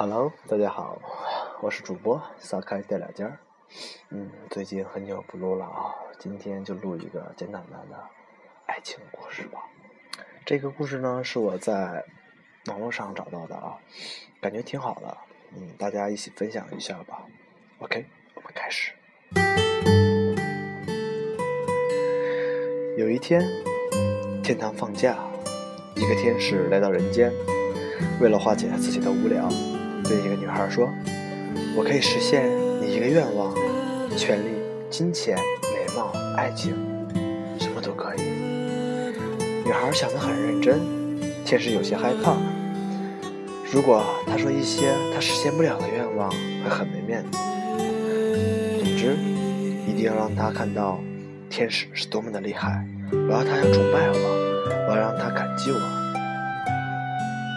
Hello，大家好，我是主播撒开带两尖儿。嗯，最近很久不录了啊，今天就录一个简简单单的爱情故事吧。这个故事呢是我在网络上找到的啊，感觉挺好的。嗯，大家一起分享一下吧。OK，我们开始。有一天，天堂放假，一个天使来到人间，为了化解自己的无聊。对一个女孩说：“我可以实现你一个愿望，权利、金钱、美貌、爱情，什么都可以。”女孩想得很认真，天使有些害怕。如果他说一些他实现不了的愿望，会很没面子。总之，一定要让他看到天使是多么的厉害。我要他要崇拜我，我要让他感激我。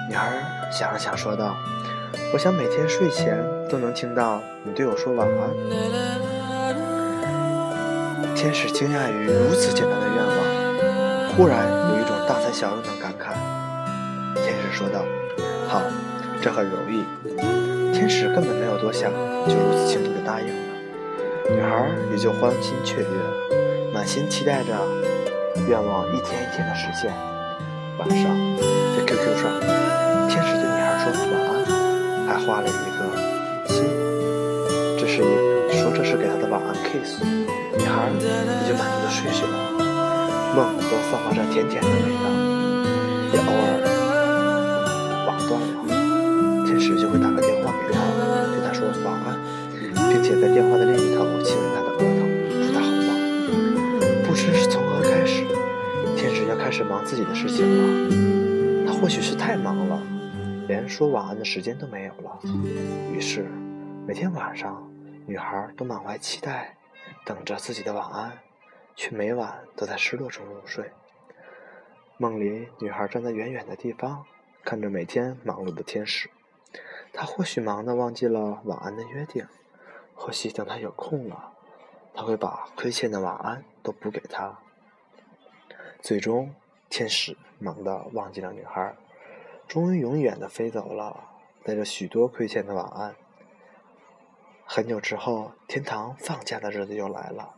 女孩想了想，说道。我想每天睡前都能听到你对我说晚安。天使惊讶于如此简单的愿望，忽然有一种大材小用的感慨。天使说道：“好，这很容易。”天使根本没有多想，就如此轻易地答应了。女孩也就欢欣雀跃，满心期待着愿望一天一天的实现。晚上，在 QQ 上，画了一个心，这是一说这是给他的晚安 kiss，女孩也就满足的睡去了，梦都散发着甜甜的味道，也偶尔网断了，天使就会打个电话给他，对他说晚安，并且在电话的另一头亲吻他的额头，祝他好梦。不知是从何开始，天使要开始忙自己的事情了，他或许是太忙。说晚安的时间都没有了，于是每天晚上，女孩都满怀期待，等着自己的晚安，却每晚都在失落中入睡。梦里，女孩站在远远的地方，看着每天忙碌的天使。她或许忙得忘记了晚安的约定，或许等她有空了，他会把亏欠的晚安都补给她。最终，天使忙得忘记了女孩。终于永远的飞走了，带着许多亏欠的晚安。很久之后，天堂放假的日子又来了，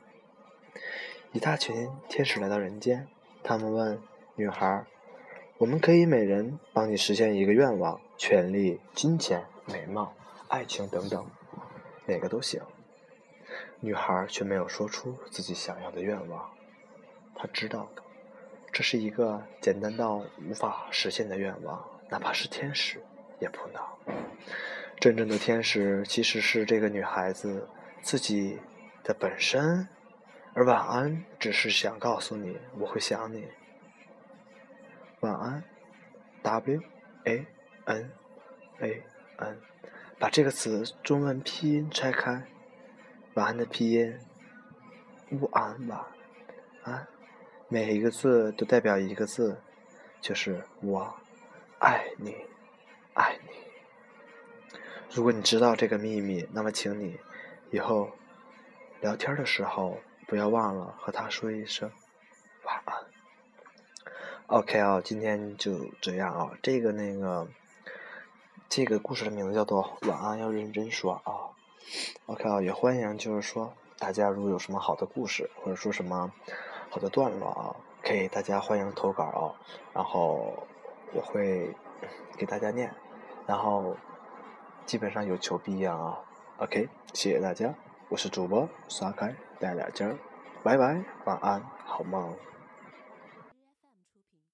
一大群天使来到人间。他们问女孩：“我们可以每人帮你实现一个愿望，权利、金钱、美貌、爱情等等，哪个都行。”女孩却没有说出自己想要的愿望。她知道，这是一个简单到无法实现的愿望。哪怕是天使也不能。真正的天使其实是这个女孩子自己的本身，而晚安只是想告诉你我会想你。晚安，W A N A N，把这个词中文拼音拆开，晚安的拼音乌安晚安，每一个字都代表一个字，就是我。爱你，爱你。如果你知道这个秘密，那么请你以后聊天的时候不要忘了和他说一声晚安。OK 啊，今天就这样啊。这个那个，这个故事的名字叫做《晚安要认真说》啊。OK 啊，也欢迎就是说大家如果有什么好的故事或者说什么好的段落啊，可以大家欢迎投稿啊，然后。我会给大家念，然后基本上有求必应啊。OK，谢谢大家，我是主播刷开带俩尖儿，拜拜，晚安，好梦。